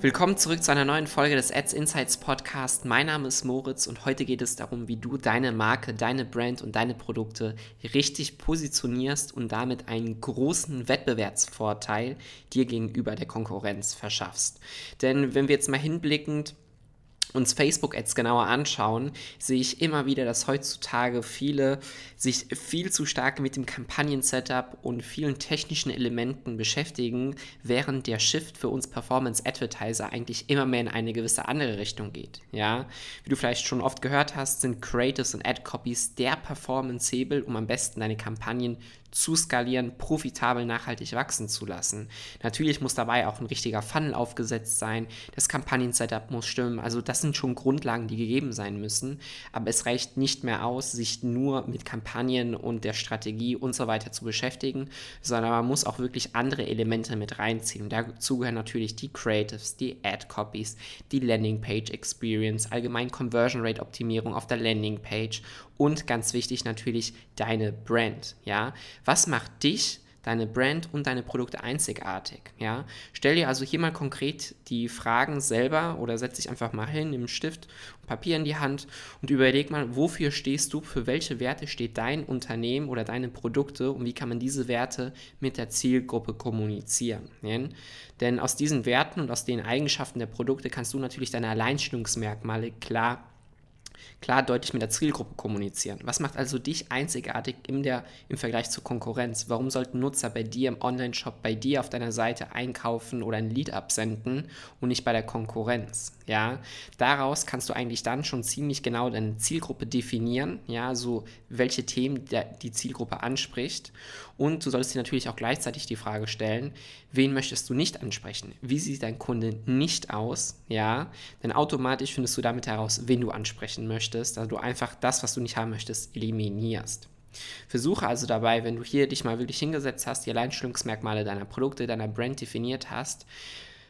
Willkommen zurück zu einer neuen Folge des Ads Insights Podcast. Mein Name ist Moritz und heute geht es darum, wie du deine Marke, deine Brand und deine Produkte richtig positionierst und damit einen großen Wettbewerbsvorteil dir gegenüber der Konkurrenz verschaffst. Denn wenn wir jetzt mal hinblickend uns Facebook-Ads genauer anschauen, sehe ich immer wieder, dass heutzutage viele sich viel zu stark mit dem Kampagnen-Setup und vielen technischen Elementen beschäftigen, während der Shift für uns Performance-Advertiser eigentlich immer mehr in eine gewisse andere Richtung geht. Ja, wie du vielleicht schon oft gehört hast, sind Creatives und Ad-Copies der Performance-Hebel, um am besten deine Kampagnen zu skalieren, profitabel nachhaltig wachsen zu lassen. Natürlich muss dabei auch ein richtiger Funnel aufgesetzt sein, das Kampagnen-Setup muss stimmen, also das sind schon Grundlagen, die gegeben sein müssen, aber es reicht nicht mehr aus, sich nur mit Kampagnen und der Strategie und so weiter zu beschäftigen, sondern man muss auch wirklich andere Elemente mit reinziehen. Dazu gehören natürlich die Creatives, die Ad-Copies, die Landing-Page-Experience, allgemein Conversion-Rate-Optimierung auf der Landing-Page und ganz wichtig natürlich deine Brand, ja. Was macht dich, deine Brand und deine Produkte einzigartig, ja? Stell dir also hier mal konkret die Fragen selber oder setz dich einfach mal hin, nimm Stift und Papier in die Hand und überleg mal, wofür stehst du, für welche Werte steht dein Unternehmen oder deine Produkte und wie kann man diese Werte mit der Zielgruppe kommunizieren, ja? Denn aus diesen Werten und aus den Eigenschaften der Produkte kannst du natürlich deine Alleinstellungsmerkmale klar klar deutlich mit der Zielgruppe kommunizieren. Was macht also dich einzigartig im, der, im Vergleich zur Konkurrenz? Warum sollten Nutzer bei dir im Online-Shop, bei dir auf deiner Seite einkaufen oder ein Lead absenden und nicht bei der Konkurrenz? Ja, daraus kannst du eigentlich dann schon ziemlich genau deine Zielgruppe definieren, ja, so welche Themen die Zielgruppe anspricht. Und du solltest dir natürlich auch gleichzeitig die Frage stellen, wen möchtest du nicht ansprechen? Wie sieht dein Kunde nicht aus? Ja, denn automatisch findest du damit heraus, wen du ansprechen möchtest, da du einfach das, was du nicht haben möchtest, eliminierst. Versuche also dabei, wenn du hier dich mal wirklich hingesetzt hast, die Alleinstellungsmerkmale deiner Produkte, deiner Brand definiert hast,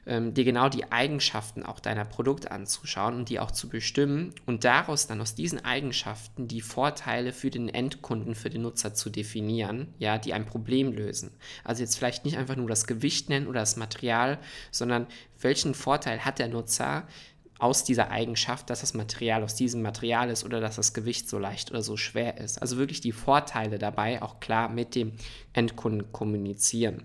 ähm, dir genau die Eigenschaften auch deiner Produkte anzuschauen und die auch zu bestimmen und daraus dann aus diesen Eigenschaften die Vorteile für den Endkunden, für den Nutzer zu definieren, ja, die ein Problem lösen. Also jetzt vielleicht nicht einfach nur das Gewicht nennen oder das Material, sondern welchen Vorteil hat der Nutzer, aus dieser Eigenschaft, dass das Material aus diesem Material ist oder dass das Gewicht so leicht oder so schwer ist. Also wirklich die Vorteile dabei auch klar mit dem Endkunden kommunizieren.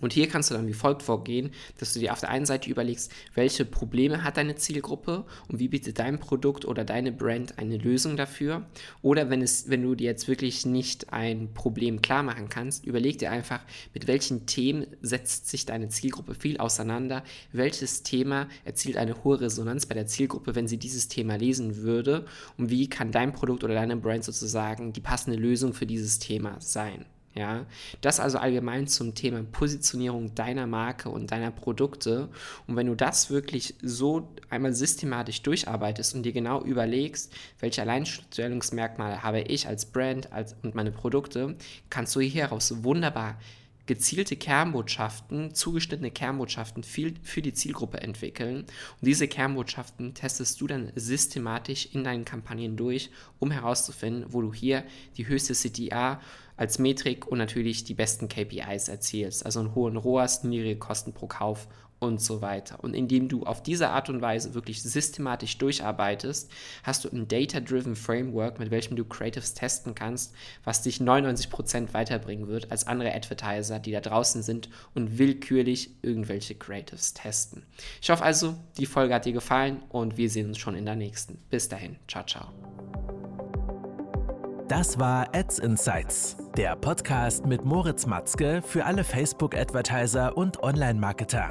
Und hier kannst du dann wie folgt vorgehen, dass du dir auf der einen Seite überlegst, welche Probleme hat deine Zielgruppe und wie bietet dein Produkt oder deine Brand eine Lösung dafür. Oder wenn, es, wenn du dir jetzt wirklich nicht ein Problem klar machen kannst, überleg dir einfach, mit welchen Themen setzt sich deine Zielgruppe viel auseinander, welches Thema erzielt eine hohe Resonanz bei der Zielgruppe, wenn sie dieses Thema lesen würde und wie kann dein Produkt oder deine Brand sozusagen die passende Lösung für dieses Thema sein. Ja, das also allgemein zum Thema Positionierung deiner Marke und deiner Produkte. Und wenn du das wirklich so einmal systematisch durcharbeitest und dir genau überlegst, welche Alleinstellungsmerkmale habe ich als Brand als, und meine Produkte, kannst du hieraus wunderbar gezielte Kernbotschaften, zugeschnittene Kernbotschaften für die Zielgruppe entwickeln. Und diese Kernbotschaften testest du dann systematisch in deinen Kampagnen durch, um herauszufinden, wo du hier die höchste CTA als Metrik und natürlich die besten KPIs erzielst. Also einen hohen ROAS, niedrige Kosten pro Kauf und so weiter. Und indem du auf diese Art und Weise wirklich systematisch durcharbeitest, hast du ein Data-Driven Framework, mit welchem du Creatives testen kannst, was dich 99% weiterbringen wird als andere Advertiser, die da draußen sind und willkürlich irgendwelche Creatives testen. Ich hoffe also, die Folge hat dir gefallen und wir sehen uns schon in der nächsten. Bis dahin, ciao, ciao. Das war Ads Insights, der Podcast mit Moritz Matzke für alle Facebook-Advertiser und Online-Marketer.